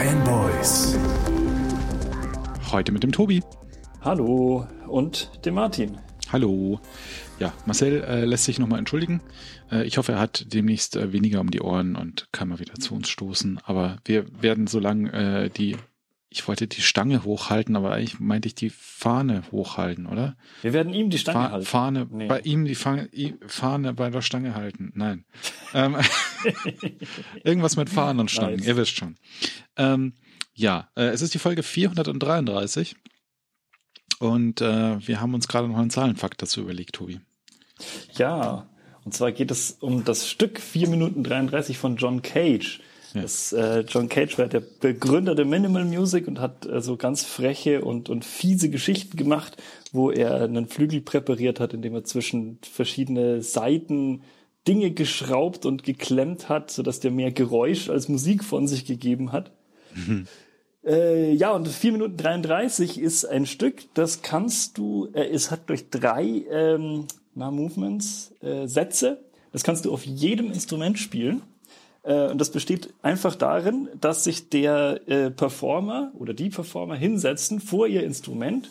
Fanboys. Heute mit dem Tobi. Hallo und dem Martin. Hallo. Ja, Marcel äh, lässt sich nochmal entschuldigen. Äh, ich hoffe, er hat demnächst äh, weniger um die Ohren und kann mal wieder zu uns stoßen. Aber wir werden so lange äh, die, ich wollte die Stange hochhalten, aber eigentlich meinte ich die Fahne hochhalten, oder? Wir werden ihm die Stange Fa halten. Fahne, Nee. bei ihm die Fahne, Fahne bei der Stange halten. Nein. ähm, irgendwas mit Fahnen und Stangen, Nice. ihr wisst schon. Ähm, ja, äh, es ist die Folge 433 und äh, wir haben uns gerade noch einen Zahlenfakt dazu überlegt, Tobi. Ja, und zwar geht es um das Stück 4 Minuten 33 von John Cage. Ja. Das, äh, John Cage war der Begründer der Minimal Music und hat äh, so ganz freche und, und fiese Geschichten gemacht, wo er einen Flügel präpariert hat, indem er zwischen verschiedene Seiten Dinge geschraubt und geklemmt hat, sodass der mehr Geräusch als Musik von sich gegeben hat. Äh, ja, und 4 Minuten 33 ist ein Stück, das kannst du, äh, es hat durch drei ähm, na, Movements, äh, Sätze, das kannst du auf jedem Instrument spielen. Äh, und das besteht einfach darin, dass sich der äh, Performer oder die Performer hinsetzen vor ihr Instrument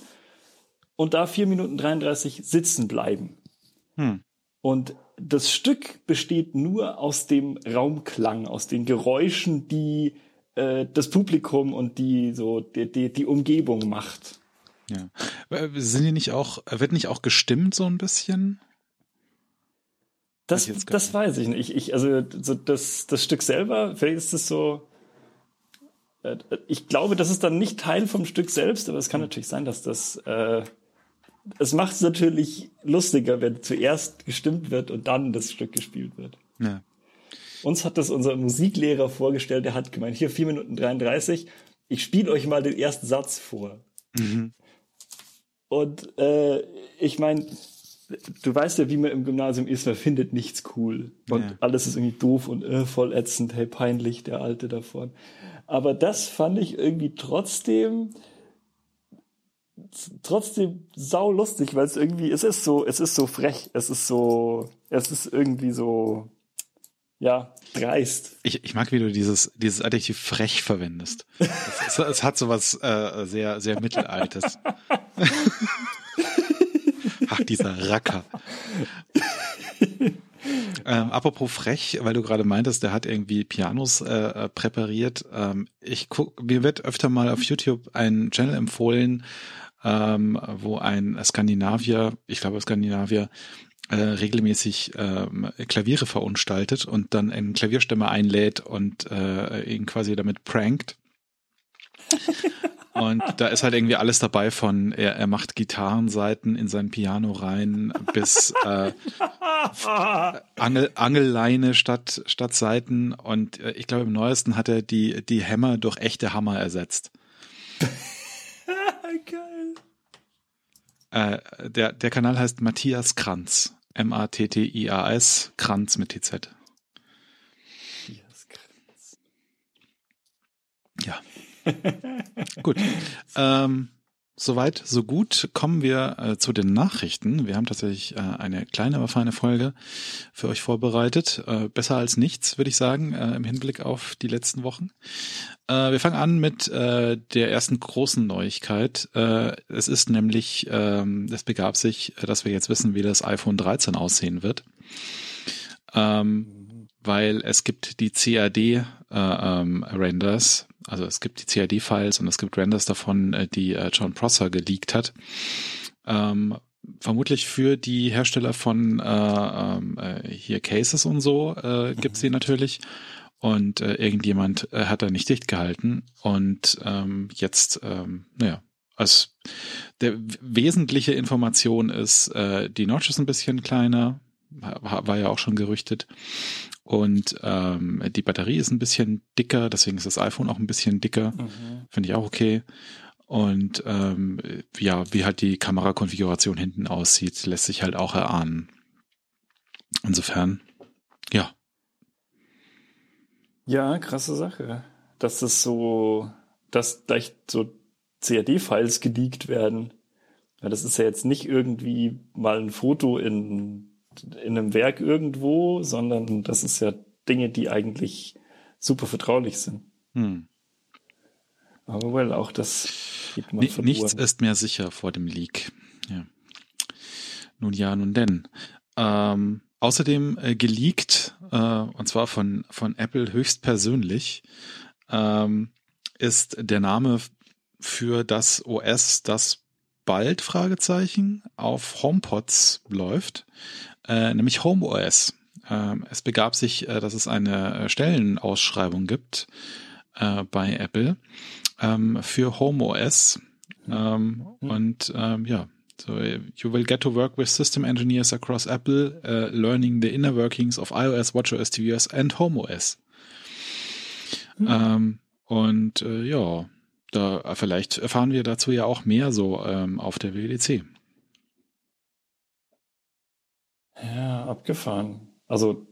und da 4 Minuten 33 sitzen bleiben. Hm. Und das Stück besteht nur aus dem Raumklang, aus den Geräuschen, die äh, das Publikum und die so die, die, die Umgebung macht. Ja. Äh, Sind die nicht auch, wird nicht auch gestimmt so ein bisschen? Das, ich das nicht. weiß ich nicht. Ich, also so das, das Stück selber, vielleicht ist es so. äh, Ich glaube, das ist dann nicht Teil vom Stück selbst, aber es kann natürlich sein, dass das. Äh, es macht es natürlich lustiger, wenn zuerst gestimmt wird und dann das Stück gespielt wird. Ja. Uns hat das unser Musiklehrer vorgestellt, der hat gemeint, hier 4 Minuten 33, ich spiele euch mal den ersten Satz vor. Mhm. Und äh, ich meine, du weißt ja, wie man im Gymnasium ist, man findet nichts cool. Und Ja. alles ist irgendwie doof und äh, voll ätzend, hey, peinlich, der Alte davon. Aber das fand ich irgendwie trotzdem trotzdem sau lustig, weil es irgendwie, es ist so, es ist so frech, es ist so, es ist irgendwie so, ja, dreist. Ich, ich mag, wie du dieses, dieses Adjektiv frech verwendest. Es, es, es hat sowas äh, sehr, sehr Mittelaltes. Ach, dieser Racker. Ähm, apropos frech, weil du gerade meintest, der hat irgendwie Pianos äh, äh, präpariert. Ähm, ich guck, mir wird öfter mal auf YouTube ein Channel empfohlen, ähm, wo ein Skandinavier, ich glaube Skandinavier, äh, regelmäßig ähm, Klaviere verunstaltet und dann einen Klavierstämmer einlädt und äh, ihn quasi damit prankt. Und da ist halt irgendwie alles dabei von, er, er macht Gitarrenseiten in sein Piano rein bis äh, Angel, Angelleine statt, statt Seiten. Und äh, ich glaube, im neuesten hat er die, die Hämmer durch echte Hammer ersetzt. Geil. Äh, der, der Kanal heißt Matthias Kranz. M-A-T-T-I-A-S, Kranz mit TZ. Ja. gut. Ähm, soweit, so gut. Kommen wir äh, zu den Nachrichten. Wir haben tatsächlich äh, eine kleine, aber feine Folge für euch vorbereitet. Äh, besser als nichts, würde ich sagen, äh, im Hinblick auf die letzten Wochen. Äh, wir fangen an mit äh, der ersten großen Neuigkeit. Es ist nämlich, ähm, es begab sich, dass wir jetzt wissen, wie das iPhone 13 aussehen wird. Ähm, weil es gibt die CAD äh, ähm, also es gibt die CAD-Files und es gibt Renders davon, äh, die äh, John Prosser geleakt hat. Ähm, vermutlich für die Hersteller von äh, ähm, äh, hier Cases und so äh, gibt's die natürlich. Und äh, irgendjemand äh, hat da nicht dicht gehalten. Und ähm, jetzt, ähm, naja, also der wesentliche Information ist, äh, die Notch ist ein bisschen kleiner, war ja auch schon gerüchtet. Und ähm, die Batterie ist ein bisschen dicker, deswegen ist das iPhone auch ein bisschen dicker. Mhm. Finde ich auch okay. Und ähm, ja, wie halt die Kamerakonfiguration hinten aussieht, lässt sich halt auch erahnen. Insofern, ja. Ja, krasse Sache. Dass das so, dass gleich so CAD-Files geleakt werden. Ja, das ist ja jetzt nicht irgendwie mal ein Foto in, in einem Werk irgendwo, sondern das ist ja Dinge, die eigentlich super vertraulich sind. Hm. Aber well, auch das geht mal N Nichts ist mehr sicher vor dem Leak. Ja. Nun ja, nun denn. Ähm, außerdem äh, geleakt, äh, und zwar von, von Apple höchstpersönlich, ähm, ist der Name für das OS, das bald Fragezeichen auf HomePods läuft, äh, nämlich HomeOS. Ähm, es begab sich, äh, dass es eine äh, Stellenausschreibung gibt äh, bei Apple ähm, für HomeOS. Ähm, mhm. Und ähm, ja, so you will get to work with system engineers across Apple, uh, learning the inner workings of iOS, WatchOS, tvOS and HomeOS. Mhm. Ähm, und äh, ja, da vielleicht erfahren wir dazu ja auch mehr so ähm, auf der WDC. Ja, abgefahren. Also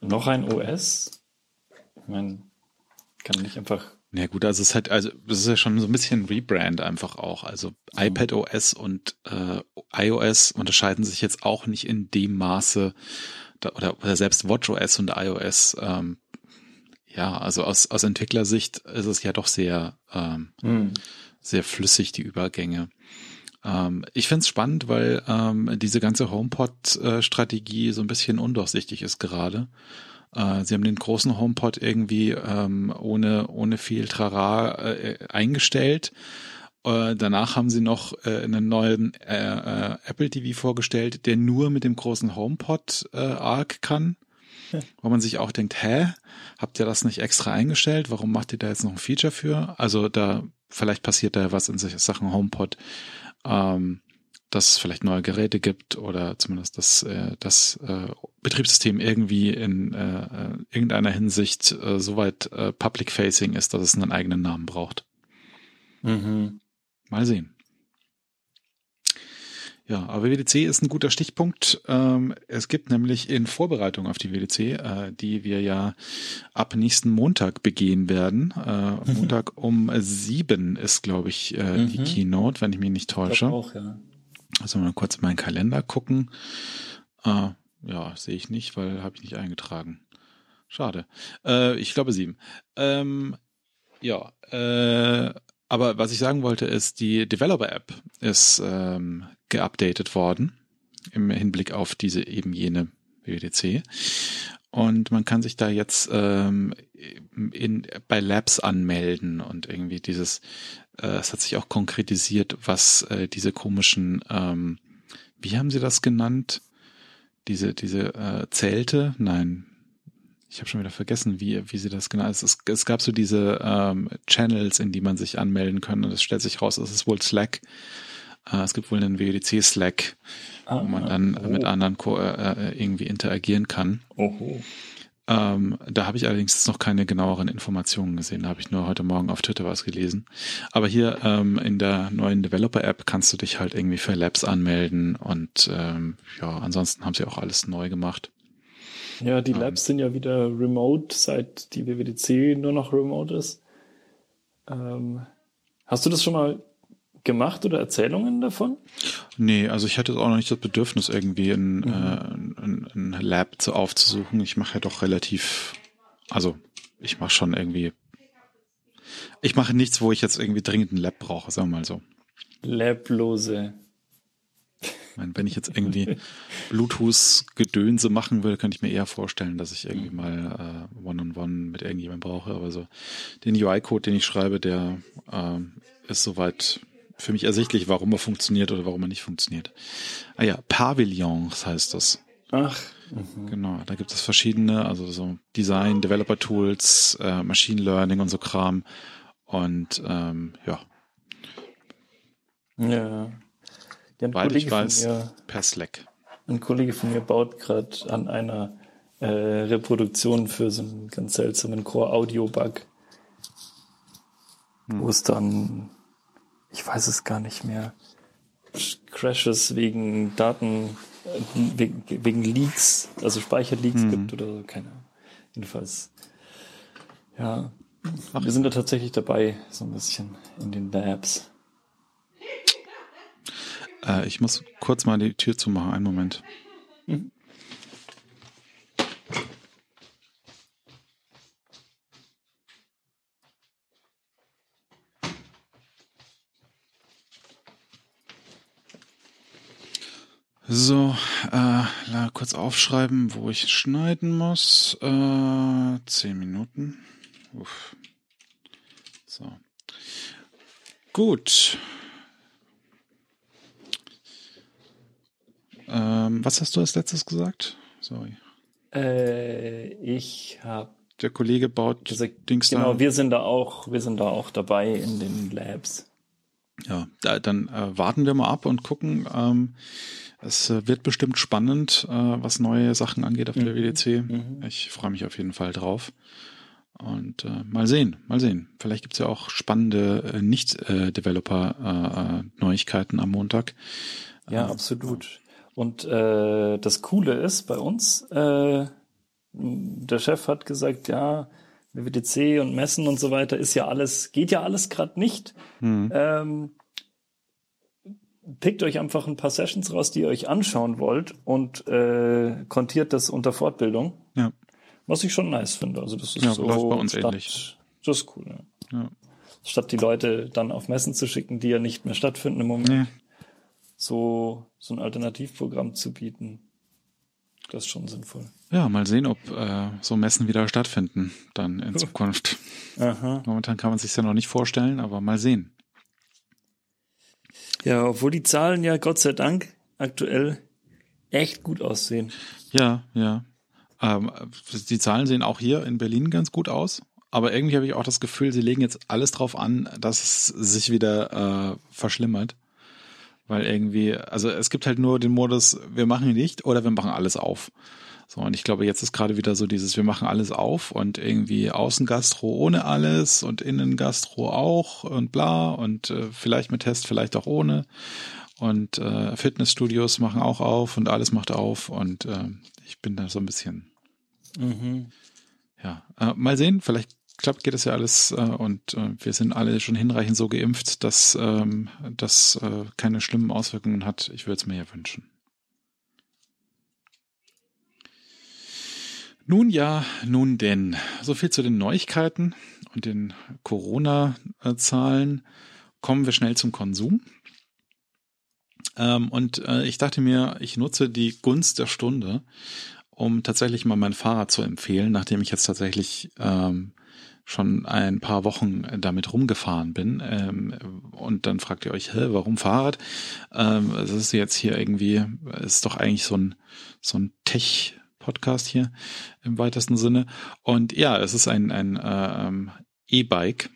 noch ein OS? Ich meine, kann nicht einfach. Ja gut, also es ist halt, also das ist ja schon so ein bisschen Rebrand einfach auch. Also so. iPad OS und äh, iOS unterscheiden sich jetzt auch nicht in dem Maße da, oder, oder selbst WatchOS und iOS ähm, ja, also aus, aus Entwicklersicht ist es ja doch sehr, ähm, mhm. sehr flüssig, die Übergänge. Ähm, ich finde es spannend, weil ähm, diese ganze HomePod-Strategie so ein bisschen undurchsichtig ist gerade. Äh, sie haben den großen HomePod irgendwie ähm, ohne, ohne viel Trara äh, eingestellt. Äh, danach haben sie noch äh, einen neuen äh, äh, Apple TV vorgestellt, der nur mit dem großen HomePod äh, ARC kann. Wo man sich auch denkt, hä, habt ihr das nicht extra eingestellt? Warum macht ihr da jetzt noch ein Feature für? Also da, vielleicht passiert da was in Sachen HomePod, ähm, dass es vielleicht neue Geräte gibt oder zumindest dass äh, das äh, Betriebssystem irgendwie in äh, äh irgendeiner Hinsicht äh, soweit äh, public facing ist, dass es einen eigenen Namen braucht. Mhm. Mal sehen. Ja, aber WDC ist ein guter Stichpunkt. Ähm, es gibt nämlich in Vorbereitung auf die WDC, äh, die wir ja ab nächsten Montag begehen werden. Äh, mhm. Montag um sieben ist, glaube ich, äh, mhm. die Keynote, wenn ich mich nicht täusche. Ich auch, ja. Also mal kurz in meinen Kalender gucken. ja, sehe ich nicht, weil habe ich nicht eingetragen. Schade. ich glaube sieben. Ähm, ja, aber was ich sagen wollte, ist, die Developer-App ist ähm, geupdatet worden im Hinblick auf diese eben jene WWDC. Und man kann sich da jetzt ähm, in, bei Labs anmelden und irgendwie dieses, äh, es hat sich auch konkretisiert, was äh, diese komischen, ähm, wie haben sie das genannt? Diese, diese äh, Zelte? Nein, ich habe schon wieder vergessen, wie, wie sie das genau. Es, es, es gab so diese ähm, Channels, in die man sich anmelden kann und es stellt sich raus, es ist wohl Slack. Äh, es gibt wohl einen WDC Slack, ah, wo man dann oh. mit anderen Co äh, äh, irgendwie interagieren kann. Oho. Ähm, da habe ich allerdings noch keine genaueren Informationen gesehen. Da habe ich nur heute Morgen auf Twitter was gelesen. Aber hier ähm, in der neuen Developer-App kannst du dich halt irgendwie für Labs anmelden und ähm, ja, ansonsten haben sie auch alles neu gemacht. Ja, die Labs ähm, sind ja wieder remote, seit die WWDC nur noch remote ist. Ähm, hast du das schon mal gemacht oder Erzählungen davon? Nee, also ich hatte auch noch nicht das Bedürfnis, irgendwie ein, mhm. äh, ein, ein Lab zu aufzusuchen. Ich mache ja doch relativ, also ich mache schon irgendwie, ich mache nichts, wo ich jetzt irgendwie dringend ein Lab brauche, sagen wir mal so. Lablose ich meine, wenn ich jetzt irgendwie Bluetooth-Gedönse machen will, könnte ich mir eher vorstellen, dass ich irgendwie mal äh, One-on-One -on -one mit irgendjemandem brauche. Aber so den UI-Code, den ich schreibe, der äh, ist soweit für mich ersichtlich, warum er funktioniert oder warum er nicht funktioniert. Ah ja, Pavillons heißt das. Ach. Mhm. Genau, da gibt es verschiedene, also so Design, Developer Tools, äh, Machine Learning und so Kram. Und ähm, ja. Ja. Ja, Weil ich weiß, mir, per Slack. Ein Kollege von mir baut gerade an einer äh, Reproduktion für so einen ganz seltsamen Core-Audio-Bug, hm. wo es dann, ich weiß es gar nicht mehr, Crashes wegen Daten, wegen, wegen Leaks, also Speicherleaks hm. gibt oder so, keine Ahnung. Jedenfalls, ja, Ach. wir sind da tatsächlich dabei, so ein bisschen in den Labs. Äh, ich muss kurz mal die Tür zumachen. Einen Moment. So, äh, kurz aufschreiben, wo ich schneiden muss. Äh, zehn Minuten. Uff. So. Gut. Ähm, was hast du als letztes gesagt? Sorry. Äh, ich habe der Kollege baut gesagt, Dings genau, da. wir sind da auch, wir sind da auch dabei in den Labs. Ja, da, dann äh, warten wir mal ab und gucken. Ähm, es äh, wird bestimmt spannend, äh, was neue Sachen angeht auf mhm. der WDC. Mhm. Ich freue mich auf jeden Fall drauf. Und äh, mal sehen, mal sehen. Vielleicht gibt's ja auch spannende äh, Nicht-Developer-Neuigkeiten äh, am Montag. Ja, absolut. Und äh, das Coole ist bei uns, äh, der Chef hat gesagt, ja, WWDC und Messen und so weiter ist ja alles, geht ja alles gerade nicht. Mhm. Ähm, pickt euch einfach ein paar Sessions raus, die ihr euch anschauen wollt und äh, kontiert das unter Fortbildung. Ja. Was ich schon nice finde. Also das ist ja, so läuft bei uns statt, ähnlich. Das ist cool. Ja. ja. Statt die Leute dann auf Messen zu schicken, die ja nicht mehr stattfinden im Moment, nee. So so ein Alternativprogramm zu bieten. Das ist schon sinnvoll. Ja, mal sehen, ob äh, so Messen wieder stattfinden dann in Zukunft. Aha. Momentan kann man sich ja noch nicht vorstellen, aber mal sehen. Ja, obwohl die Zahlen ja Gott sei Dank aktuell echt gut aussehen. Ja, ja. Ähm, die Zahlen sehen auch hier in Berlin ganz gut aus. Aber irgendwie habe ich auch das Gefühl, sie legen jetzt alles drauf an, dass es sich wieder äh, verschlimmert. Weil irgendwie, also es gibt halt nur den Modus, wir machen ihn nicht oder wir machen alles auf. So, und ich glaube, jetzt ist gerade wieder so dieses, wir machen alles auf und irgendwie Außengastro ohne alles und Innengastro auch und bla und äh, vielleicht mit Test, vielleicht auch ohne. Und äh, Fitnessstudios machen auch auf und alles macht auf und äh, ich bin da so ein bisschen. Mhm. Ja, äh, mal sehen, vielleicht klappt, geht das ja alles äh, und äh, wir sind alle schon hinreichend so geimpft, dass ähm, das äh, keine schlimmen Auswirkungen hat. Ich würde es mir ja wünschen. Nun ja, nun denn. So viel zu den Neuigkeiten und den Corona-Zahlen. Kommen wir schnell zum Konsum. Ähm, und äh, ich dachte mir, ich nutze die Gunst der Stunde, um tatsächlich mal mein Fahrrad zu empfehlen, nachdem ich jetzt tatsächlich ähm, schon ein paar Wochen damit rumgefahren bin. Ähm, und dann fragt ihr euch, hä, warum Fahrrad? Ähm, das ist jetzt hier irgendwie, ist doch eigentlich so ein, so ein Tech- Podcast hier im weitesten Sinne. Und ja, es ist ein, ein äh, ähm, E-Bike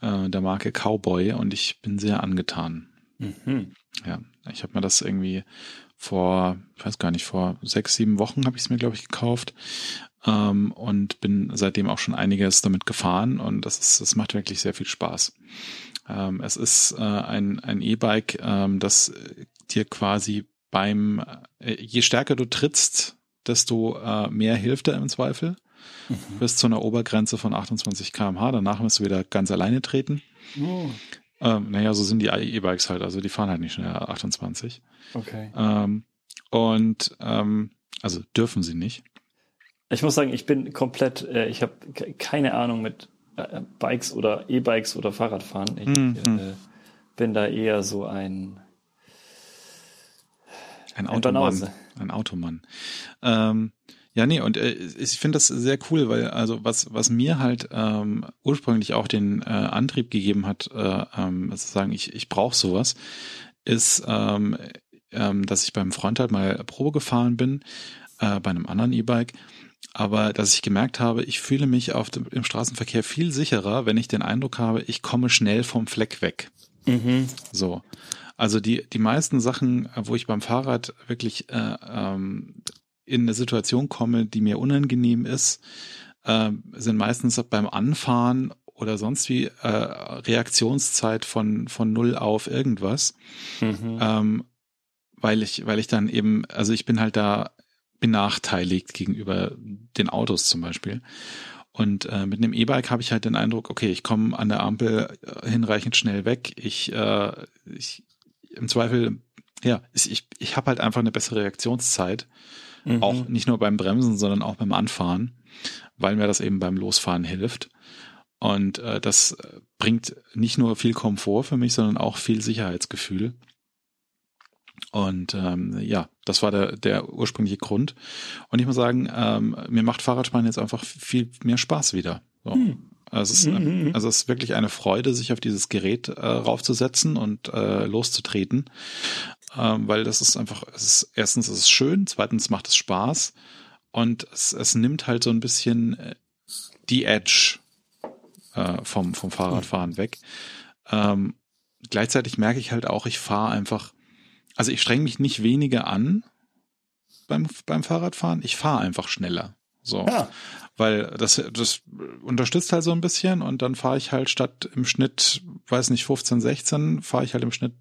äh, der Marke Cowboy und ich bin sehr angetan. Mhm. Ja, ich habe mir das irgendwie vor, ich weiß gar nicht, vor sechs, sieben Wochen habe ich es mir, glaube ich, gekauft ähm, und bin seitdem auch schon einiges damit gefahren und das ist, das macht wirklich sehr viel Spaß. Ähm, es ist äh, ein, ein E-Bike, ähm, das dir quasi beim, äh, je stärker du trittst, desto äh, mehr hilft er im Zweifel. Mhm. Bis zu einer Obergrenze von 28 kmh. Danach musst du wieder ganz alleine treten. Oh. Ähm, naja, so sind die E-Bikes halt. Also die fahren halt nicht schneller 28. Okay. Ähm, und ähm, also dürfen sie nicht. Ich muss sagen, ich bin komplett, äh, ich habe keine Ahnung mit äh, Bikes oder E-Bikes oder Fahrradfahren. Ich mhm. äh, bin da eher so ein ein Automann. Ein Automann. Ähm, ja, nee, und äh, ich finde das sehr cool, weil also was was mir halt ähm, ursprünglich auch den äh, Antrieb gegeben hat, äh, ähm, sozusagen ich ich brauche sowas, ist, ähm, ähm, dass ich beim Freund halt mal Probe gefahren bin äh, bei einem anderen E-Bike, aber dass ich gemerkt habe, ich fühle mich auf dem im Straßenverkehr viel sicherer, wenn ich den Eindruck habe, ich komme schnell vom Fleck weg. Mhm. So. Also die, die meisten Sachen, wo ich beim Fahrrad wirklich äh, ähm, in eine Situation komme, die mir unangenehm ist, äh, sind meistens beim Anfahren oder sonst wie äh, Reaktionszeit von, von null auf irgendwas. Mhm. Ähm, weil ich, weil ich dann eben, also ich bin halt da benachteiligt gegenüber den Autos zum Beispiel. Und äh, mit einem E-Bike habe ich halt den Eindruck, okay, ich komme an der Ampel äh, hinreichend schnell weg. Ich, äh, ich im Zweifel, ja, ich, ich habe halt einfach eine bessere Reaktionszeit. Mhm. Auch nicht nur beim Bremsen, sondern auch beim Anfahren, weil mir das eben beim Losfahren hilft. Und äh, das bringt nicht nur viel Komfort für mich, sondern auch viel Sicherheitsgefühl. Und ähm, ja, das war der, der ursprüngliche Grund. Und ich muss sagen, ähm, mir macht Fahrradfahren jetzt einfach viel mehr Spaß wieder. So. Hm. Also es, ist, mhm. also es ist wirklich eine Freude, sich auf dieses Gerät äh, raufzusetzen und äh, loszutreten, ähm, weil das ist einfach, es ist, erstens ist es schön, zweitens macht es Spaß und es, es nimmt halt so ein bisschen äh, die Edge äh, vom, vom Fahrradfahren weg. Ähm, gleichzeitig merke ich halt auch, ich fahre einfach, also ich streng mich nicht weniger an beim, beim Fahrradfahren, ich fahre einfach schneller. So. Ja weil das, das unterstützt halt so ein bisschen und dann fahre ich halt statt im Schnitt, weiß nicht, 15, 16, fahre ich halt im Schnitt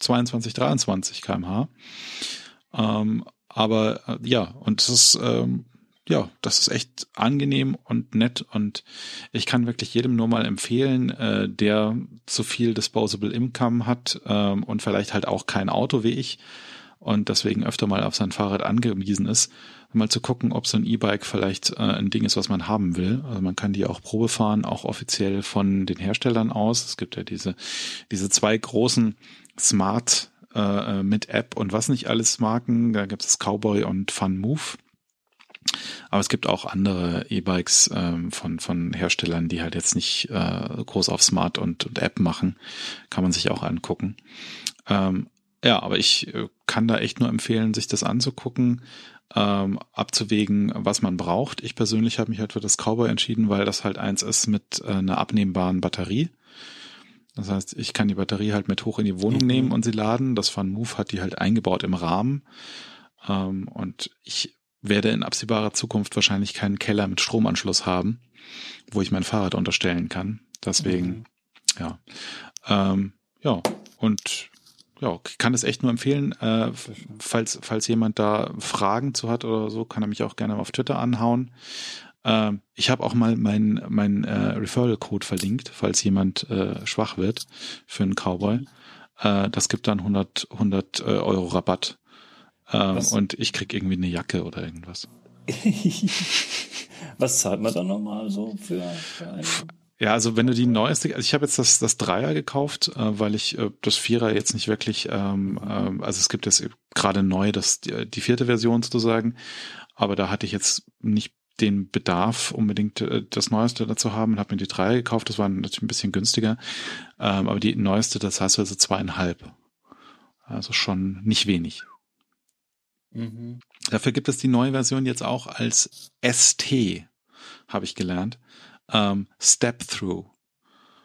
22, 23 kmh. Ähm, aber äh, ja, und das ist, ähm, ja, das ist echt angenehm und nett und ich kann wirklich jedem nur mal empfehlen, äh, der zu viel Disposable Income hat ähm, und vielleicht halt auch kein Auto wie ich und deswegen öfter mal auf sein Fahrrad angewiesen ist, mal zu gucken, ob so ein E-Bike vielleicht äh, ein Ding ist, was man haben will. Also man kann die auch Probe fahren, auch offiziell von den Herstellern aus. Es gibt ja diese, diese zwei großen Smart äh, mit App und was nicht alles Marken. Da gibt es Cowboy und Fun Move. Aber es gibt auch andere E-Bikes ähm, von, von Herstellern, die halt jetzt nicht äh, groß auf Smart und, und App machen. Kann man sich auch angucken. Ähm, ja, aber ich äh, kann da echt nur empfehlen, sich das anzugucken ähm, abzuwägen, was man braucht. Ich persönlich habe mich halt für das Cowboy entschieden, weil das halt eins ist mit äh, einer abnehmbaren Batterie. Das heißt, ich kann die Batterie halt mit hoch in die Wohnung mhm. nehmen und sie laden. Das Van Move hat die halt eingebaut im Rahmen. Ähm, und ich werde in absehbarer Zukunft wahrscheinlich keinen Keller mit Stromanschluss haben, wo ich mein Fahrrad unterstellen kann. Deswegen, mhm. ja. Ähm, ja, und ja, kann es echt nur empfehlen. Äh, falls, falls jemand da Fragen zu hat oder so, kann er mich auch gerne auf Twitter anhauen. Äh, ich habe auch mal meinen mein, äh, Referral-Code verlinkt, falls jemand äh, schwach wird für einen Cowboy. Äh, das gibt dann 100, 100 äh, Euro Rabatt. Äh, und ich krieg irgendwie eine Jacke oder irgendwas. Was zahlt man dann nochmal so für, für einen? Ja, also wenn du die neueste, also ich habe jetzt das, das Dreier gekauft, äh, weil ich äh, das Vierer jetzt nicht wirklich, ähm, äh, also es gibt jetzt gerade neu das die, die vierte Version sozusagen, aber da hatte ich jetzt nicht den Bedarf, unbedingt äh, das Neueste dazu haben und habe mir die Dreier gekauft. Das war natürlich ein bisschen günstiger, ähm, aber die neueste, das heißt also zweieinhalb. Also schon nicht wenig. Mhm. Dafür gibt es die neue Version jetzt auch als ST, habe ich gelernt ähm, Step-Through.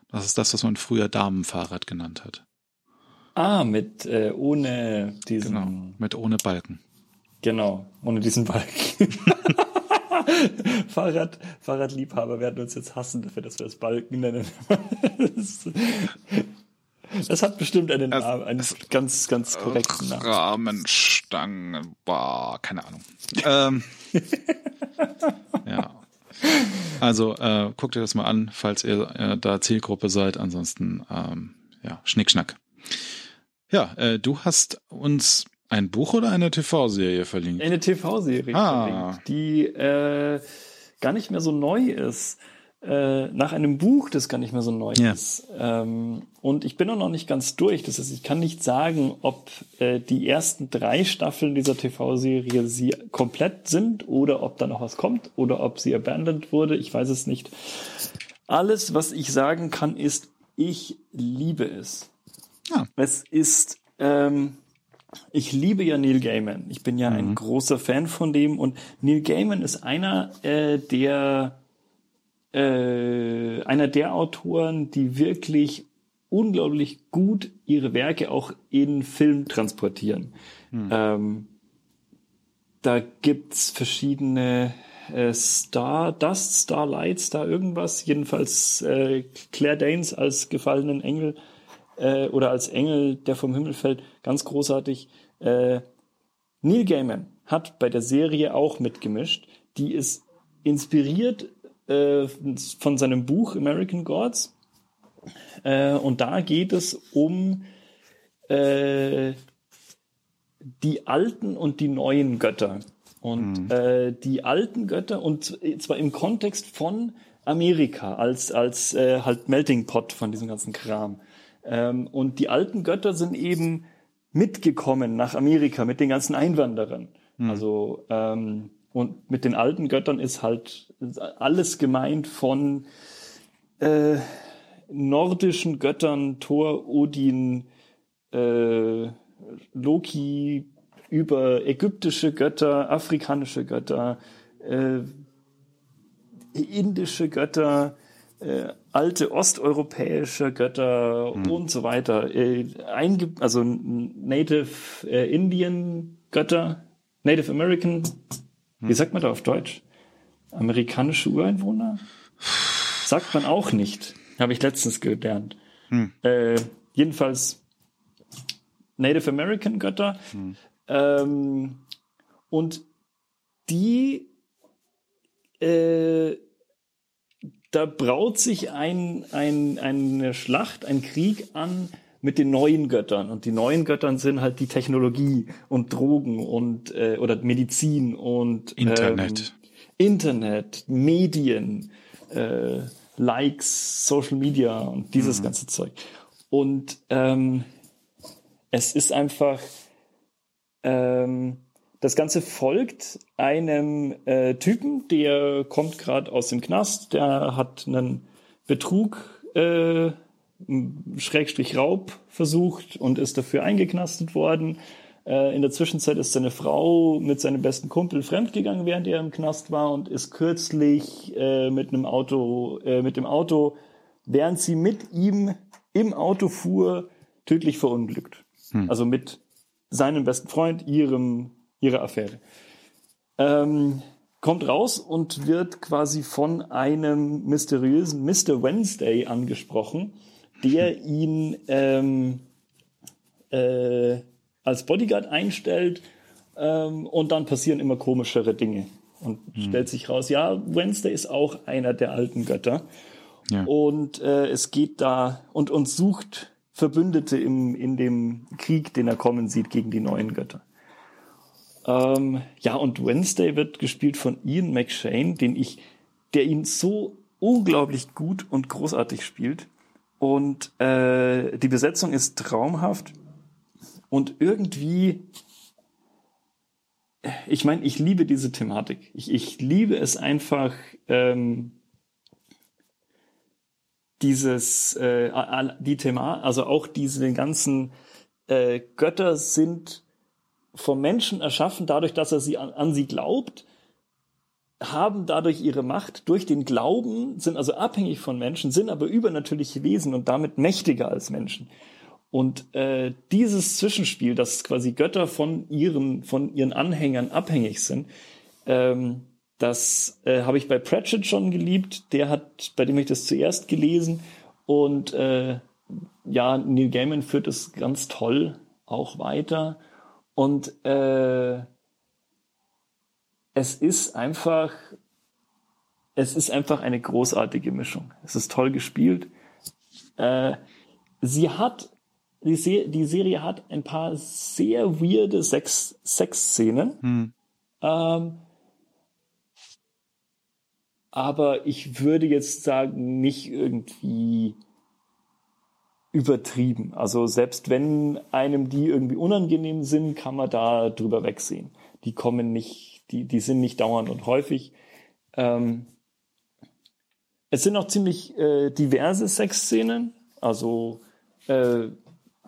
Das ist das, was man früher Damenfahrrad genannt hat. Ah, mit äh, ohne diesen. Genau, mit ohne Balken. Genau, ohne diesen Balken. Fahrrad, Fahrradliebhaber werden uns jetzt hassen dafür, dass wir das Balken nennen. das hat bestimmt einen Namen, einen ganz, ganz korrekten Namen. Rahmenstangen, boah, keine Ahnung. ähm, ja. Also äh, guckt ihr das mal an, falls ihr äh, da Zielgruppe seid. Ansonsten ähm, ja, Schnickschnack. Ja, äh, du hast uns ein Buch oder eine TV-Serie verlinkt? Eine TV-Serie ah. verlinkt, die äh, gar nicht mehr so neu ist äh, nach einem Buch, das gar nicht mehr so neu ja. ist. Ähm, und ich bin auch noch nicht ganz durch. Das heißt, ich kann nicht sagen, ob äh, die ersten drei Staffeln dieser TV-Serie sie komplett sind oder ob da noch was kommt oder ob sie abandoned wurde. Ich weiß es nicht. Alles, was ich sagen kann, ist, ich liebe es. Ja. Es ist, ähm, ich liebe ja Neil Gaiman. Ich bin ja mhm. ein großer Fan von dem und Neil Gaiman ist einer äh, der äh, einer der Autoren, die wirklich unglaublich gut ihre Werke auch in Film transportieren. Hm. Ähm, da gibt's verschiedene äh, Star, Dust, Starlight, Star irgendwas, jedenfalls äh, Claire Danes als gefallenen Engel äh, oder als Engel, der vom Himmel fällt, ganz großartig. Äh, Neil Gaiman hat bei der Serie auch mitgemischt. Die ist inspiriert äh, von seinem Buch American Gods. Äh, und da geht es um äh, die alten und die neuen Götter. Und mhm. äh, die alten Götter, und zwar im Kontext von Amerika, als, als äh, halt Melting Pot von diesem ganzen Kram. Ähm, und die alten Götter sind eben mitgekommen nach Amerika mit den ganzen Einwanderern. Mhm. Also ähm, und mit den alten Göttern ist halt alles gemeint von äh, nordischen Göttern, Thor, Odin, äh, Loki, über ägyptische Götter, afrikanische Götter, äh, indische Götter, äh, alte osteuropäische Götter mhm. und so weiter. Äh, also Native äh, Indian Götter, Native American, mhm. Wie sagt man da auf Deutsch? Amerikanische Ureinwohner? Sagt man auch nicht. Habe ich letztens gelernt. Mhm. Äh, jedenfalls Native American Götter. Mhm. Ähm, und die äh, da braut sich ein, ein, eine Schlacht, ein Krieg an mit den neuen Göttern. Und die neuen Göttern sind halt die Technologie und Drogen und äh, oder Medizin und Internet. Ähm, Internet, Medien, äh, Likes, Social Media und dieses mhm. ganze Zeug. Und ähm, es ist einfach ähm, das Ganze folgt einem äh, Typen, der kommt gerade aus dem Knast, der hat einen Betrug, äh, Schrägstrich Raub versucht und ist dafür eingeknastet worden. Äh, in der Zwischenzeit ist seine Frau mit seinem besten Kumpel fremdgegangen, während er im Knast war und ist kürzlich äh, mit einem Auto, äh, mit dem Auto, während sie mit ihm im Auto fuhr, tödlich verunglückt. Hm. Also mit seinem besten Freund, ihrem ihre Affäre. Ähm, kommt raus und wird quasi von einem mysteriösen Mr. Wednesday angesprochen, der ihn ähm, äh, als Bodyguard einstellt ähm, und dann passieren immer komischere Dinge. Und hm. stellt sich raus, ja, Wednesday ist auch einer der alten Götter. Ja. Und äh, es geht da und, und sucht Verbündete im, in dem Krieg, den er kommen sieht gegen die neuen Götter. Ähm, ja, und Wednesday wird gespielt von Ian McShane, den ich, der ihn so unglaublich gut und großartig spielt. Und äh, die Besetzung ist traumhaft. Und irgendwie, ich meine, ich liebe diese Thematik. Ich, ich liebe es einfach, ähm, dieses, äh, die Thema, also auch diese ganzen äh, Götter sind vom Menschen erschaffen, dadurch, dass er sie an, an sie glaubt, haben dadurch ihre Macht durch den Glauben, sind also abhängig von Menschen, sind aber übernatürliche Wesen und damit mächtiger als Menschen. Und äh, dieses Zwischenspiel, dass quasi Götter von ihren, von ihren Anhängern abhängig sind, ähm, das äh, habe ich bei Pratchett schon geliebt. Der hat, bei dem ich das zuerst gelesen. Und äh, ja, Neil Gaiman führt es ganz toll auch weiter. Und äh, es ist einfach, es ist einfach eine großartige Mischung. Es ist toll gespielt. Äh, sie hat, die, Se die Serie hat ein paar sehr weirde Sex Sexszenen. Hm. Ähm, aber ich würde jetzt sagen, nicht irgendwie übertrieben. Also selbst wenn einem die irgendwie unangenehm sind, kann man da drüber wegsehen. Die kommen nicht, die, die sind nicht dauernd und häufig. Ähm, es sind auch ziemlich äh, diverse Sexszenen, also äh,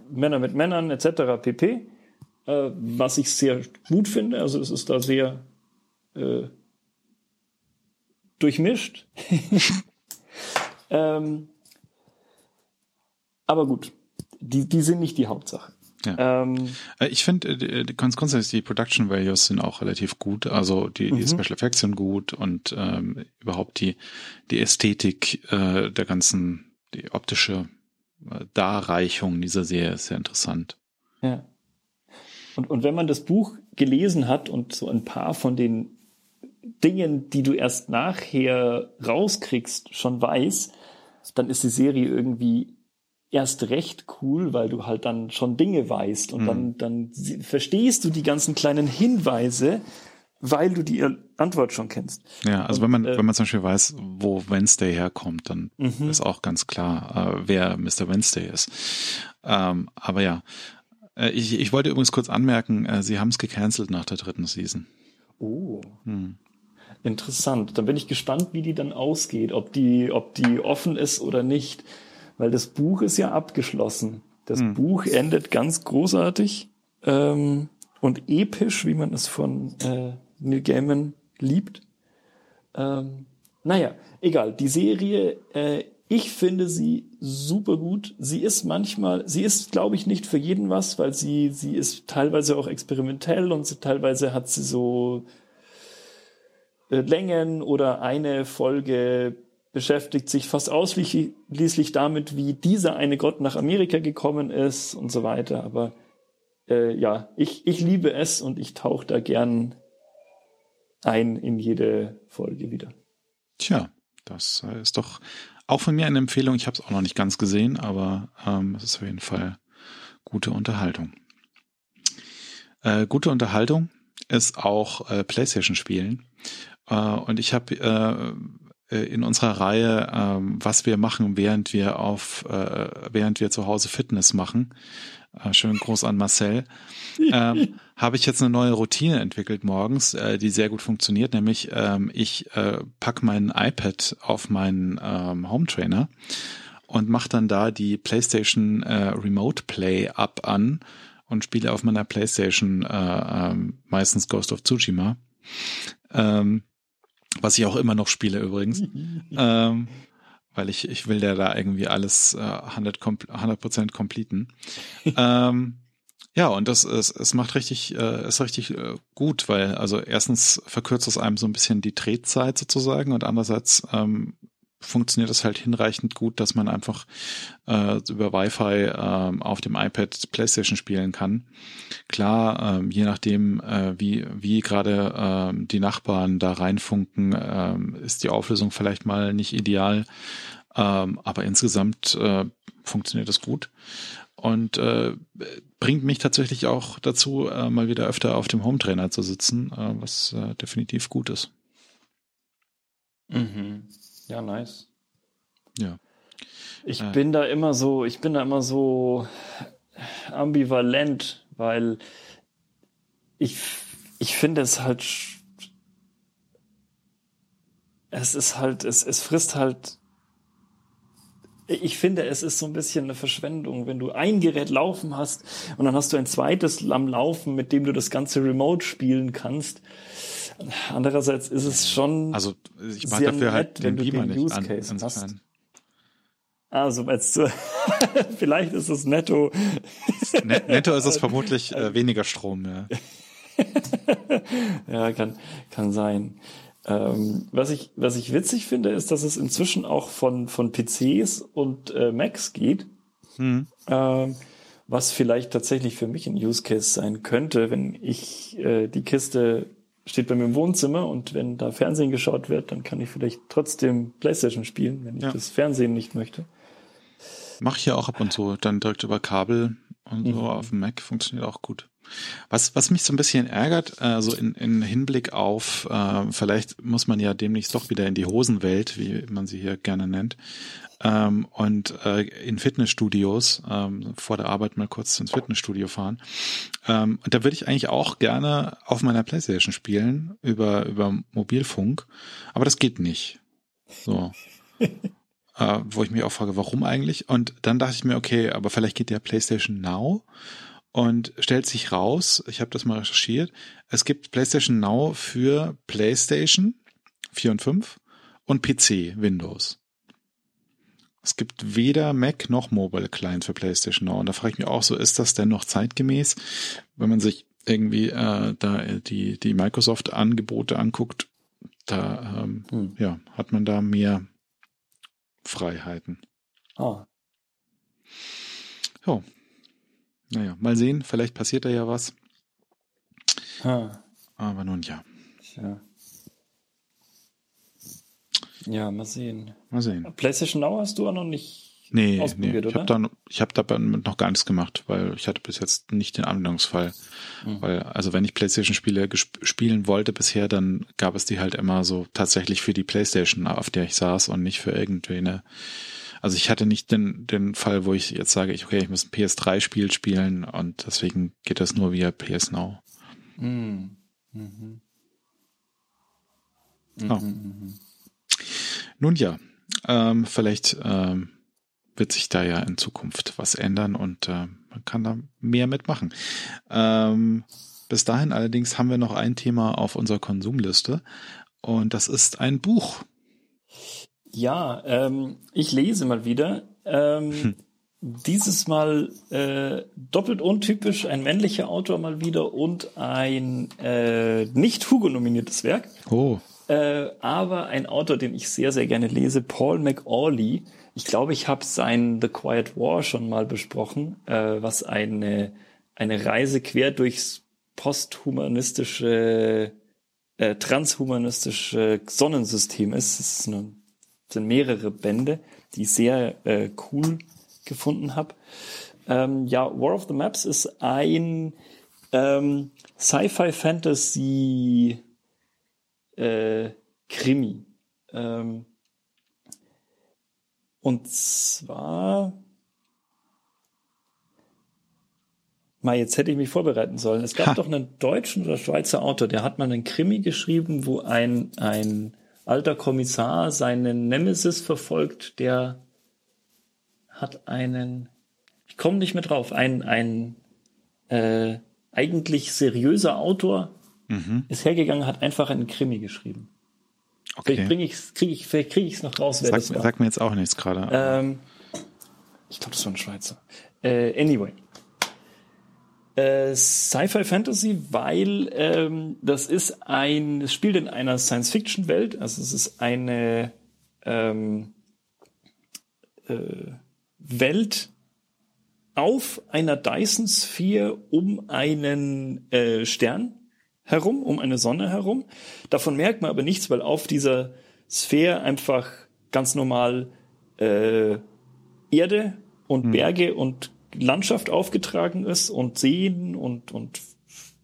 Männer mit Männern etc. pp. Äh, was ich sehr gut finde. Also es ist da sehr äh, durchmischt. ähm, aber gut, die, die sind nicht die Hauptsache. Ja. Ähm, äh, ich finde, äh, ganz grundsätzlich die Production Values sind auch relativ gut. Also die, die mhm. Special Effects sind gut und ähm, überhaupt die, die Ästhetik äh, der ganzen, die optische äh, Darreichung dieser Serie ist sehr interessant. Ja. Und, und wenn man das Buch gelesen hat und so ein paar von den Dingen, die du erst nachher rauskriegst, schon weiß, dann ist die Serie irgendwie erst recht cool, weil du halt dann schon Dinge weißt und mhm. dann, dann verstehst du die ganzen kleinen Hinweise, weil du die Antwort schon kennst. Ja, also und, wenn man, äh, wenn man zum Beispiel weiß, wo Wednesday herkommt, dann mhm. ist auch ganz klar, äh, wer Mr. Wednesday ist. Ähm, aber ja, Äh, ich, ich wollte übrigens kurz anmerken, äh, sie haben es gecancelt nach der dritten Season. Oh. Hm. Interessant. Dann bin ich gespannt, wie die dann ausgeht, ob die, ob die offen ist oder nicht. Weil das Buch ist ja abgeschlossen. Das hm. Buch endet ganz großartig ähm, und episch, wie man es von äh, Neil Gaiman liebt. Ähm, naja, egal. Die Serie, äh, ich finde sie super gut. Sie ist manchmal, sie ist, glaube ich, nicht für jeden was, weil sie, sie ist teilweise auch experimentell und so, teilweise hat sie so äh, Längen oder eine Folge beschäftigt sich fast ausschließlich damit, wie dieser eine Gott nach Amerika gekommen ist und so weiter. Aber äh, ja, ich, ich liebe es und ich tauche da gern ein in jede Folge wieder. Tja, das ist doch auch von mir eine Empfehlung. Ich habe es auch noch nicht ganz gesehen, aber ähm, es ist auf jeden Fall gute Unterhaltung. Äh, gute Unterhaltung ist auch äh, PlayStation-Spielen. Äh, und ich habe äh, äh, in unserer Reihe, äh, was wir machen, während wir auf, äh, während wir zu Hause Fitness machen, äh, schön groß an Marcel, ähm, habe ich jetzt eine neue Routine entwickelt morgens, äh, die sehr gut funktioniert, nämlich ähm, ich äh, pack mein iPad auf meinen ähm, Home Trainer und mache dann da die PlayStation äh, Remote Play App an und spiele auf meiner PlayStation äh, äh, meistens Ghost of Tsushima. Ähm, was ich auch immer noch spiele übrigens. ähm, weil ich, ich will ja da irgendwie alles äh, 100, 100% completen. ähm, ja, und das ist, es macht richtig, äh, ist richtig äh, gut, weil also erstens verkürzt es einem so ein bisschen die Drehzeit sozusagen und andererseits ähm, funktioniert es halt hinreichend gut, dass man einfach äh, über Wi-Fi äh, auf dem iPad PlayStation spielen kann. Klar, äh, je nachdem, äh, wie, wie gerade äh, die Nachbarn da reinfunken, äh, ist die Auflösung vielleicht mal nicht ideal, äh, aber insgesamt äh, funktioniert es gut und äh, bringt mich tatsächlich auch dazu, äh, mal wieder öfter auf dem Home Trainer zu sitzen, äh, was äh, definitiv gut ist. Mhm. Ja, nice. Ja. Ich äh. bin da immer so, ich bin da immer so ambivalent, weil ich, ich finde es halt, es ist halt, es, es frisst halt, ich finde, es ist so ein bisschen eine Verschwendung, wenn du ein Gerät laufen hast und dann hast du ein zweites am Laufen, mit dem du das ganze Remote spielen kannst. Andererseits ist es schon. Also ich mache dafür halt den Beamer den nicht an, hast. So meinst du. Vielleicht ist es netto. netto ist es vermutlich äh, weniger Strom, ja. ja, kann, kann sein. Ähm, was ich, was ich witzig finde, ist, dass es inzwischen auch von, von PCs und äh, Macs geht. Hm. Ähm, was vielleicht tatsächlich für mich ein Use Case sein könnte, wenn ich äh, die Kiste steht bei mir im Wohnzimmer und wenn da Fernsehen geschaut wird, dann kann ich vielleicht trotzdem Playstation spielen, wenn ich ja. das Fernsehen nicht möchte. Mach ich ja auch ab und zu, dann direkt über Kabel und so mhm. auf dem Mac funktioniert auch gut. Was, was mich so ein bisschen ärgert, also in, in Hinblick auf, äh, vielleicht muss man ja demnächst doch wieder in die Hosenwelt, wie man sie hier gerne nennt, ähm, und äh, in Fitnessstudios ähm, vor der Arbeit mal kurz ins Fitnessstudio fahren. Ähm, und da würde ich eigentlich auch gerne auf meiner Playstation spielen über über Mobilfunk, aber das geht nicht. So. äh, wo ich mich auch frage, warum eigentlich? Und dann dachte ich mir, okay, aber vielleicht geht der PlayStation Now und stellt sich raus, ich habe das mal recherchiert, es gibt PlayStation Now für PlayStation 4 und 5 und PC Windows. Es gibt weder Mac noch Mobile Client für PlayStation Now. Und da frage ich mich auch so, ist das denn noch zeitgemäß, wenn man sich irgendwie äh, da die, die Microsoft-Angebote anguckt, da ähm, hm. ja, hat man da mehr Freiheiten. Ah. Jo. Naja, mal sehen, vielleicht passiert da ja was. Ah. Aber nun ja. Tja. Ja, mal sehen. Mal sehen. PlayStation Now hast du auch noch nicht Nee, nee. ich habe da, ich hab da noch gar nichts gemacht, weil ich hatte bis jetzt nicht den Anwendungsfall. Mhm. Weil, also wenn ich Playstation-Spiele spielen wollte bisher, dann gab es die halt immer so tatsächlich für die Playstation, auf der ich saß und nicht für irgendwie eine. Also ich hatte nicht den, den Fall, wo ich jetzt sage, ich, okay, ich muss ein PS3-Spiel spielen und deswegen geht das nur via PS Now. Mhm. Mhm. Oh. Nun ja, ähm, vielleicht ähm, wird sich da ja in Zukunft was ändern und äh, man kann da mehr mitmachen. Ähm, bis dahin allerdings haben wir noch ein Thema auf unserer Konsumliste und das ist ein Buch. Ja, ähm, ich lese mal wieder. Ähm, hm. Dieses Mal äh, doppelt untypisch, ein männlicher Autor mal wieder und ein äh, nicht Hugo nominiertes Werk. Oh. Äh, aber ein Autor, den ich sehr, sehr gerne lese, Paul McAuley. Ich glaube, ich habe sein The Quiet War schon mal besprochen, äh, was eine, eine Reise quer durchs posthumanistische, äh, transhumanistische Sonnensystem ist. Es ist eine, sind mehrere Bände, die ich sehr äh, cool gefunden habe. Ähm, ja, War of the Maps ist ein ähm, Sci-Fi-Fantasy äh, Krimi. Ähm, und zwar Mal, jetzt hätte ich mich vorbereiten sollen. Es gab ha. doch einen deutschen oder Schweizer Autor, der hat mal einen Krimi geschrieben, wo ein, ein alter Kommissar seinen Nemesis verfolgt, der hat einen, ich komme nicht mehr drauf, ein, ein äh, eigentlich seriöser Autor mhm. ist hergegangen, hat einfach einen Krimi geschrieben. Okay. Vielleicht bringe ich, kriege ich, vielleicht kriege ich es noch raus, wer sag, das war. Sag mir jetzt auch nichts gerade. Ähm, ich glaube, das war ein Schweizer. Äh, anyway. Äh, Sci-Fi Fantasy, weil ähm, das ist ein, es spielt in einer Science-Fiction-Welt, also es ist eine ähm, äh, Welt auf einer Dyson-Sphere um einen äh, Stern herum, um eine Sonne herum. Davon merkt man aber nichts, weil auf dieser Sphäre einfach ganz normal äh, Erde und hm. Berge und Landschaft aufgetragen ist und Seen und, und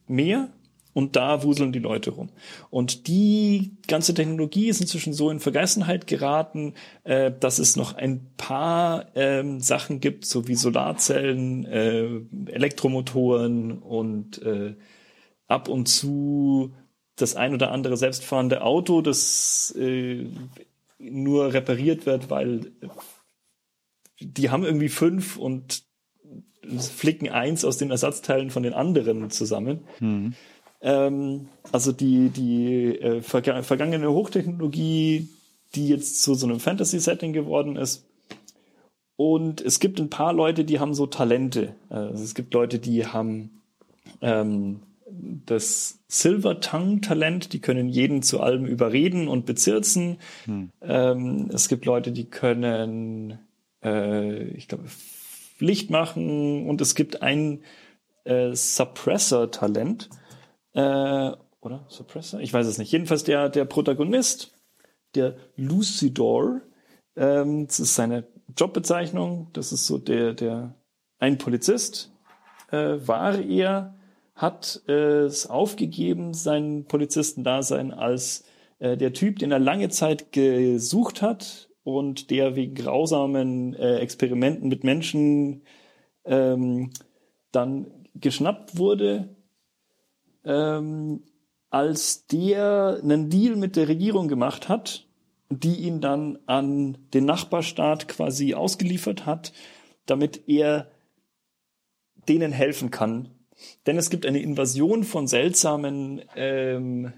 Meer und da wuseln die Leute rum. Und die ganze Technologie ist inzwischen so in Vergessenheit geraten, äh, dass es noch ein paar ähm, Sachen gibt, so wie Solarzellen, äh, Elektromotoren und äh, ab und zu das ein oder andere selbstfahrende Auto, das äh, nur repariert wird, weil die haben irgendwie fünf und flicken eins aus den Ersatzteilen von den anderen zusammen. Mhm. Ähm, also die, die äh, verga vergangene Hochtechnologie, die jetzt zu so einem Fantasy-Setting geworden ist. Und es gibt ein paar Leute, die haben so Talente. Also es gibt Leute, die haben ähm, das Silver Tongue Talent, die können jeden zu allem überreden und bezirzen. Hm. Ähm, es gibt Leute, die können, äh, ich glaube, Licht machen und es gibt ein äh, Suppressor-Talent. Äh, oder? Suppressor? Ich weiß es nicht. Jedenfalls der, der Protagonist, der Lucidor, ähm, das ist seine Jobbezeichnung, das ist so der, der, ein Polizist, äh, war er, hat es aufgegeben, sein Polizistendasein als äh, der Typ, den er lange Zeit gesucht hat, und der wegen grausamen äh, Experimenten mit Menschen ähm, dann geschnappt wurde, ähm, als der einen Deal mit der Regierung gemacht hat, die ihn dann an den Nachbarstaat quasi ausgeliefert hat, damit er denen helfen kann. Denn es gibt eine Invasion von seltsamen ähm,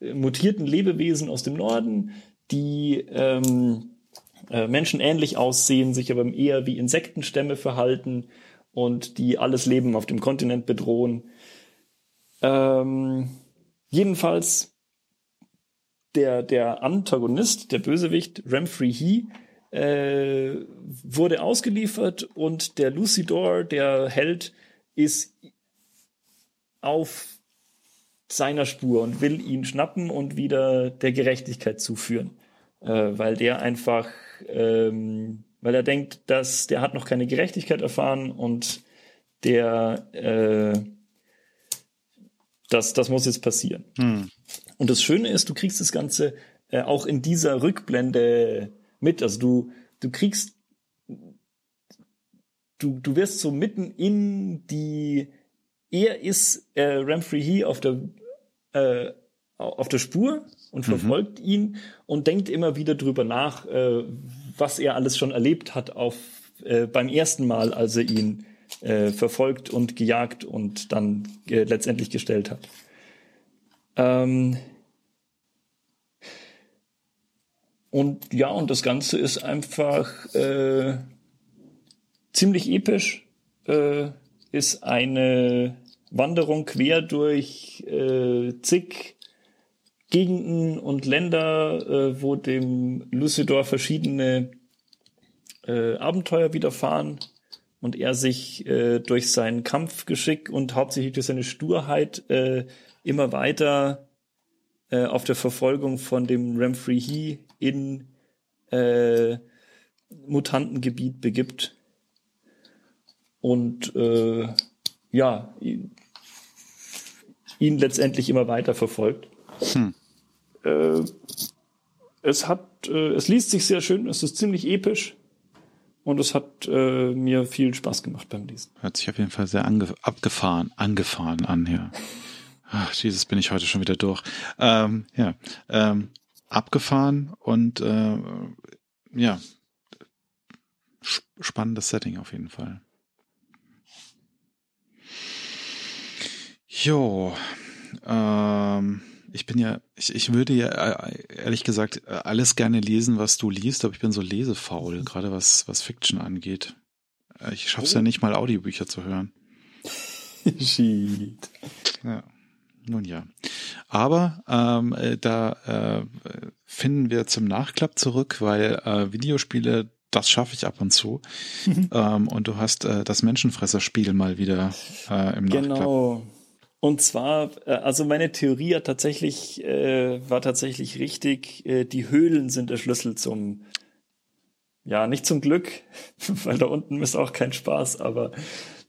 mutierten Lebewesen aus dem Norden, die ähm, äh, menschenähnlich aussehen, sich aber eher wie Insektenstämme verhalten und die alles Leben auf dem Kontinent bedrohen. Ähm, jedenfalls der, der Antagonist, der Bösewicht, Remfrey He, äh, wurde ausgeliefert und der Lucidor, der Held, ist auf seiner Spur und will ihn schnappen und wieder der Gerechtigkeit zuführen. Äh, weil der einfach, ähm, weil er denkt, dass der hat noch keine Gerechtigkeit erfahren und der, äh, das, das muss jetzt passieren. Hm. Und das Schöne ist, du kriegst das Ganze äh, auch in dieser Rückblende mit. Also du, du kriegst du, du wirst so mitten in die, er ist äh, Ramfrey He auf der, äh, auf der Spur und mhm. verfolgt mhm. ihn und denkt immer wieder drüber nach, äh, was er alles schon erlebt hat auf äh, beim ersten Mal, als er ihn äh, verfolgt und gejagt und dann äh, letztendlich gestellt hat. Ähm und ja, und das Ganze ist einfach äh, ziemlich episch. Äh, ist eine Wanderung quer durch äh, zig Gegenden und Länder, äh, wo dem Lucidor verschiedene äh, Abenteuer widerfahren und er sich äh, durch sein Kampfgeschick und hauptsächlich durch seine Sturheit äh, immer weiter äh, auf der Verfolgung von dem Remfrey He in äh, Mutantengebiet begibt und äh, ja ihn, ihn letztendlich immer weiter verfolgt. Hm. Äh, es hat, äh, es liest sich sehr schön, es ist ziemlich episch und es hat äh, mir viel Spaß gemacht beim Lesen. Hört sich auf jeden Fall sehr abgefahren, angefahren an, ja. Ach, Jesus, bin ich heute schon wieder durch. Ähm, ja, ähm, abgefahren und äh, ja, spannendes Setting auf jeden Fall. Jo, ähm, ich bin ja, ich, ich würde ja äh, ehrlich gesagt äh, alles gerne lesen, was du liest, aber ich bin so lesefaul, gerade was, was Fiction angeht. Äh, ich schaff's oh. ja nicht mal Audiobücher zu hören. Shit. Ja. Nun ja. Aber ähm, da äh, finden wir zum Nachklapp zurück, weil äh, Videospiele, das schaffe ich ab und zu. ähm, und du hast äh, das Menschenfresserspiel mal wieder äh, im Nachklapp. Genau. Und zwar, äh, also meine Theorie hat tatsächlich, äh, war tatsächlich richtig, äh, die Höhlen sind der Schlüssel zum, ja, nicht zum Glück, weil da unten ist auch kein Spaß, aber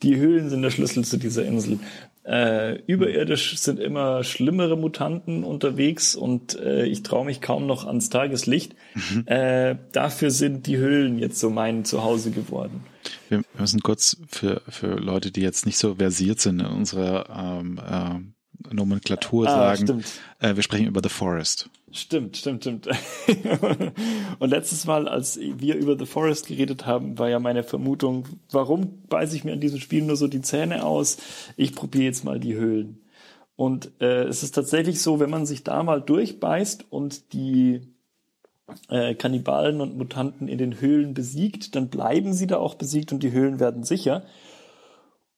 die Höhlen sind der Schlüssel zu dieser Insel. Äh, überirdisch sind immer schlimmere Mutanten unterwegs und äh, ich traue mich kaum noch ans Tageslicht. Mhm. Äh, dafür sind die Höhlen jetzt so mein Zuhause geworden. Wir müssen kurz für, für Leute, die jetzt nicht so versiert sind in unserer ähm, äh, Nomenklatur ah, sagen, äh, wir sprechen über The Forest. Stimmt, stimmt, stimmt. und letztes Mal, als wir über The Forest geredet haben, war ja meine Vermutung, warum beiße ich mir an diesem Spiel nur so die Zähne aus? Ich probiere jetzt mal die Höhlen. Und äh, es ist tatsächlich so, wenn man sich da mal durchbeißt und die äh, Kannibalen und Mutanten in den Höhlen besiegt, dann bleiben sie da auch besiegt und die Höhlen werden sicher.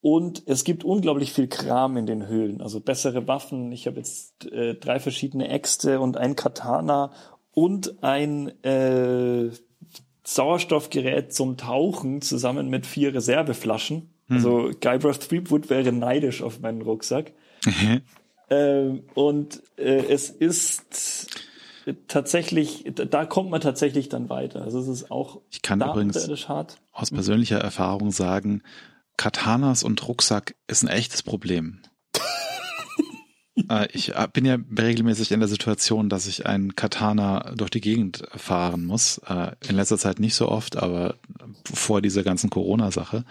Und es gibt unglaublich viel Kram in den Höhlen, also bessere Waffen. Ich habe jetzt äh, drei verschiedene Äxte und ein Katana und ein äh, Sauerstoffgerät zum Tauchen zusammen mit vier Reserveflaschen. Hm. Also Guybrush Threepwood wäre neidisch auf meinen Rucksack. Mhm. Ähm, und äh, es ist tatsächlich, da kommt man tatsächlich dann weiter. Also es ist auch ich kann übrigens aus persönlicher Erfahrung sagen, Katanas und Rucksack ist ein echtes Problem. Äh, ich äh, bin ja regelmäßig in der Situation, dass ich einen Katana durch die Gegend fahren muss. Äh, in letzter Zeit nicht so oft, aber vor dieser ganzen Corona-Sache,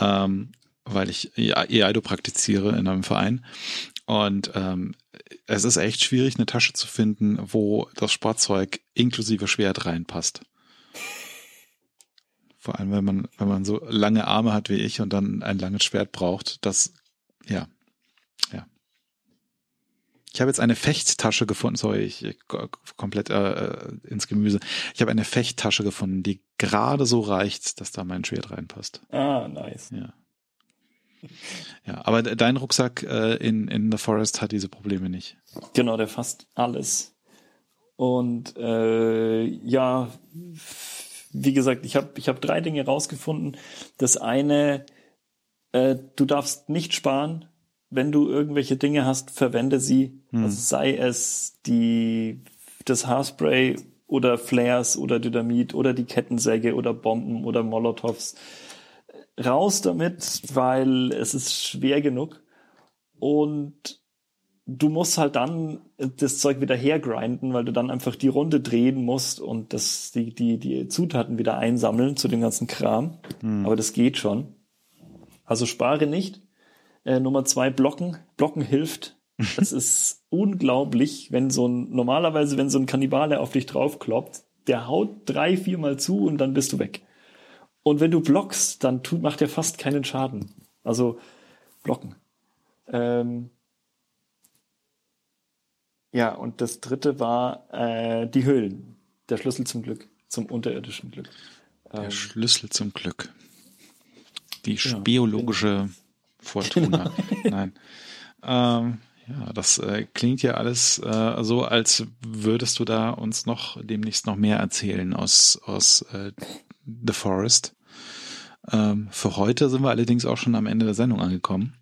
ähm, weil ich EIDO praktiziere in einem Verein. Und ähm, es ist echt schwierig, eine Tasche zu finden, wo das Sportzeug inklusive Schwert reinpasst. Vor allem, wenn man, wenn man so lange Arme hat wie ich und dann ein langes Schwert braucht, das, ja, ja. Ich habe jetzt eine Fechttasche gefunden, sorry, ich, komplett äh, ins Gemüse. Ich habe eine Fechttasche gefunden, die gerade so reicht, dass da mein Schwert reinpasst. Ah, nice. Ja. Ja, aber dein Rucksack äh, in, in The Forest hat diese Probleme nicht. Genau, der fasst alles. Und äh, ja, wie gesagt, ich habe ich hab drei Dinge rausgefunden. Das eine, äh, du darfst nicht sparen. Wenn du irgendwelche Dinge hast, verwende sie. Hm. Also sei es die, das Haarspray oder Flares oder Dynamit oder die Kettensäge oder Bomben oder Molotovs. Raus damit, weil es ist schwer genug. Und du musst halt dann das Zeug wieder hergrinden, weil du dann einfach die Runde drehen musst und das, die, die, die Zutaten wieder einsammeln zu dem ganzen Kram. Hm. Aber das geht schon. Also spare nicht. Äh, Nummer zwei, Blocken. Blocken hilft. Das ist unglaublich, wenn so ein, normalerweise, wenn so ein Kannibale auf dich draufkloppt, der haut drei, viermal zu und dann bist du weg. Und wenn du blockst, dann tut, macht er fast keinen Schaden. Also blocken. Ähm, ja, und das dritte war äh, die Höhlen. Der Schlüssel zum Glück, zum unterirdischen Glück. Der ähm, Schlüssel zum Glück. Die ja, biologische Fortuna. Genau. Nein. Ähm, ja, das äh, klingt ja alles äh, so, als würdest du da uns noch demnächst noch mehr erzählen aus, aus äh, The Forest. Ähm, für heute sind wir allerdings auch schon am Ende der Sendung angekommen.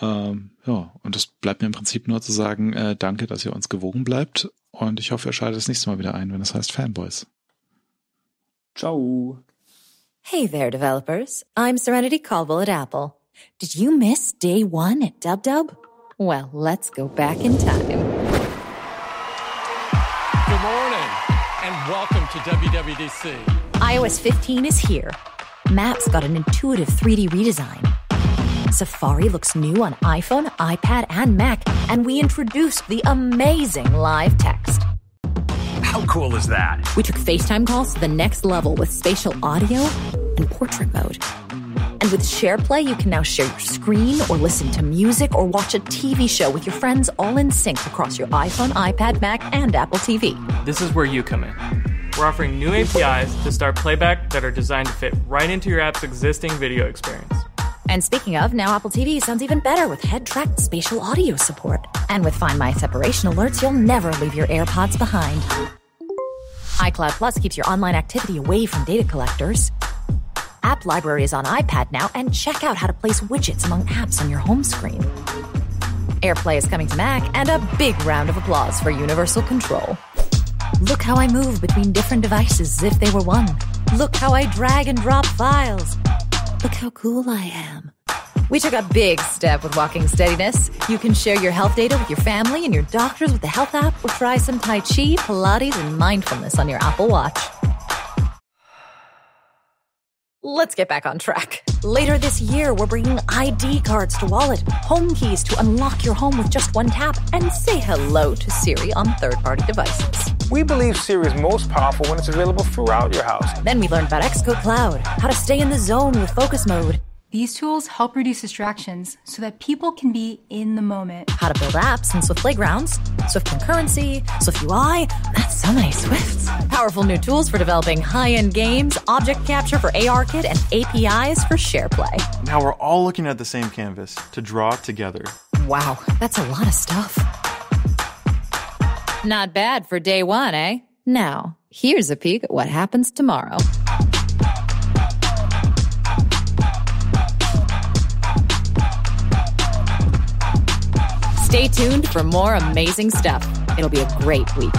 Ähm, ja, und es bleibt mir im Prinzip nur zu sagen, äh, danke, dass ihr uns gewogen bleibt. Und ich hoffe, ihr schaltet das nächste Mal wieder ein, wenn es heißt Fanboys. Ciao. Hey there, developers. I'm Serenity Caldwell at Apple. Did you miss day one at DubDub? Well, let's go back in time. Good morning, and welcome to WWDC. iOS 15 is here. Maps got an intuitive 3D redesign. Safari looks new on iPhone, iPad, and Mac, and we introduced the amazing live text. How cool is that? We took FaceTime calls to the next level with spatial audio and portrait mode. And with SharePlay, you can now share your screen or listen to music or watch a TV show with your friends all in sync across your iPhone, iPad, Mac, and Apple TV. This is where you come in. We're offering new APIs to start playback that are designed to fit right into your app's existing video experience. And speaking of, now Apple TV sounds even better with head tracked spatial audio support. And with Find My Separation alerts, you'll never leave your AirPods behind. iCloud Plus keeps your online activity away from data collectors. App Library is on iPad now, and check out how to place widgets among apps on your home screen. AirPlay is coming to Mac, and a big round of applause for Universal Control. Look how I move between different devices as if they were one. Look how I drag and drop files. Look how cool I am. We took a big step with walking steadiness. You can share your health data with your family and your doctors with the health app, or try some Tai Chi, Pilates, and mindfulness on your Apple Watch. Let's get back on track. Later this year, we're bringing ID cards to Wallet, home keys to unlock your home with just one tap, and say hello to Siri on third party devices. We believe Siri is most powerful when it's available throughout your house. Then we learned about Xcode Cloud, how to stay in the zone with focus mode. These tools help reduce distractions so that people can be in the moment. How to build apps in Swift Playgrounds, Swift Concurrency, Swift UI. That's so many Swifts. Powerful new tools for developing high-end games, object capture for ARKit, and APIs for SharePlay. Now we're all looking at the same canvas to draw together. Wow, that's a lot of stuff. Not bad for day one, eh? Now, here's a peek at what happens tomorrow. Stay tuned for more amazing stuff. It'll be a great week.